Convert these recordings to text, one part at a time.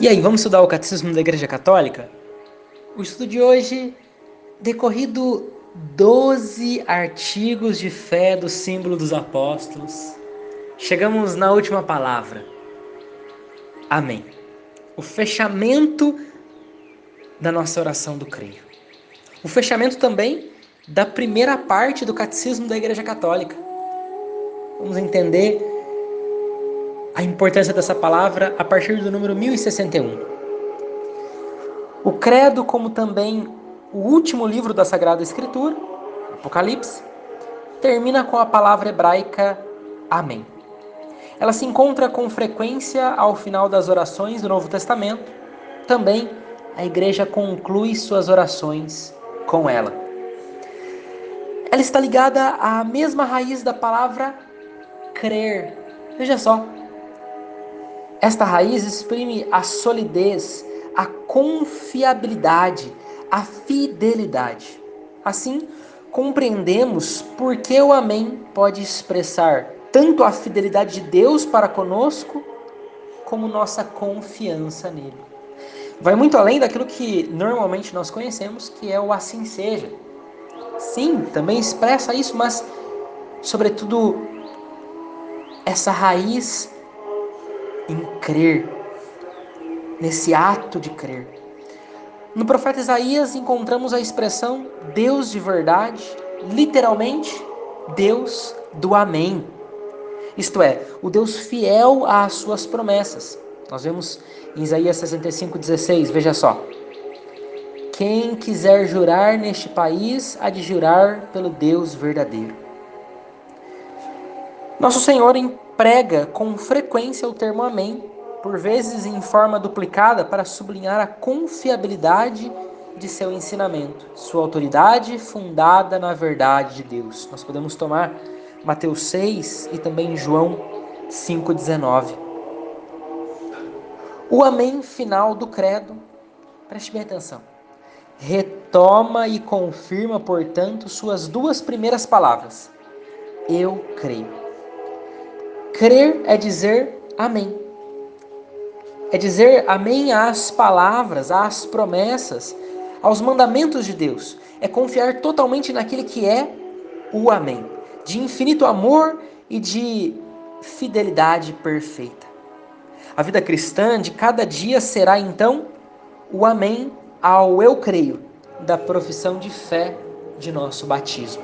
E aí, vamos estudar o Catecismo da Igreja Católica? O estudo de hoje, decorrido 12 artigos de fé do símbolo dos apóstolos, chegamos na última palavra. Amém. O fechamento da nossa oração do creio. O fechamento também da primeira parte do Catecismo da Igreja Católica. Vamos entender a importância dessa palavra a partir do número 1061. O Credo, como também o último livro da Sagrada Escritura, Apocalipse, termina com a palavra hebraica Amém. Ela se encontra com frequência ao final das orações do Novo Testamento. Também a igreja conclui suas orações com ela. Ela está ligada à mesma raiz da palavra crer. Veja só, esta raiz exprime a solidez, a confiabilidade, a fidelidade. Assim, compreendemos por que o Amém pode expressar tanto a fidelidade de Deus para conosco, como nossa confiança nele. Vai muito além daquilo que normalmente nós conhecemos, que é o assim seja. Sim, também expressa isso, mas, sobretudo, essa raiz em crer, nesse ato de crer. No profeta Isaías encontramos a expressão Deus de verdade, literalmente, Deus do Amém. Isto é, o Deus fiel às suas promessas. Nós vemos em Isaías 65,16, veja só. Quem quiser jurar neste país, há de jurar pelo Deus verdadeiro. Nosso Senhor prega com frequência o termo Amém, por vezes em forma duplicada, para sublinhar a confiabilidade de seu ensinamento, sua autoridade fundada na verdade de Deus. Nós podemos tomar Mateus 6 e também João 5,19. O Amém final do Credo, preste bem atenção, retoma e confirma, portanto, suas duas primeiras palavras: Eu creio. Crer é dizer amém. É dizer amém às palavras, às promessas, aos mandamentos de Deus. É confiar totalmente naquele que é o amém, de infinito amor e de fidelidade perfeita. A vida cristã de cada dia será então o amém ao eu creio da profissão de fé de nosso batismo.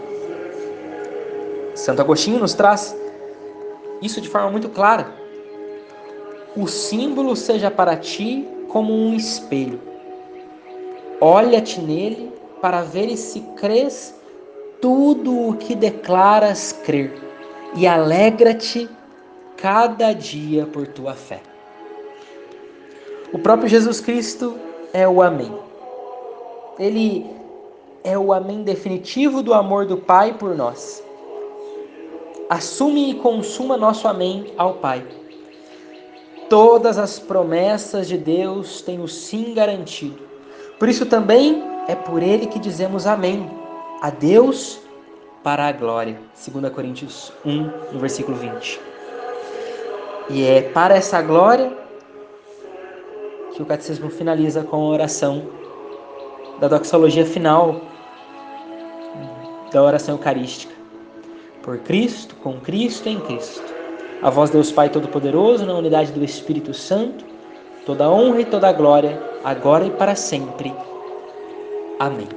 Santo Agostinho nos traz isso de forma muito clara. O símbolo seja para ti como um espelho. Olha-te nele para ver se crês tudo o que declaras crer e alegra-te cada dia por tua fé. O próprio Jesus Cristo é o Amém. Ele é o Amém definitivo do amor do Pai por nós assume e consuma nosso amém ao Pai. Todas as promessas de Deus têm o sim garantido. Por isso também é por ele que dizemos amém. A Deus para a glória. 2 Coríntios 1, no versículo 20. E é para essa glória que o catecismo finaliza com a oração da doxologia final da oração eucarística por Cristo, com Cristo em Cristo. A vós, Deus Pai Todo-Poderoso, na unidade do Espírito Santo, toda honra e toda glória, agora e para sempre. Amém.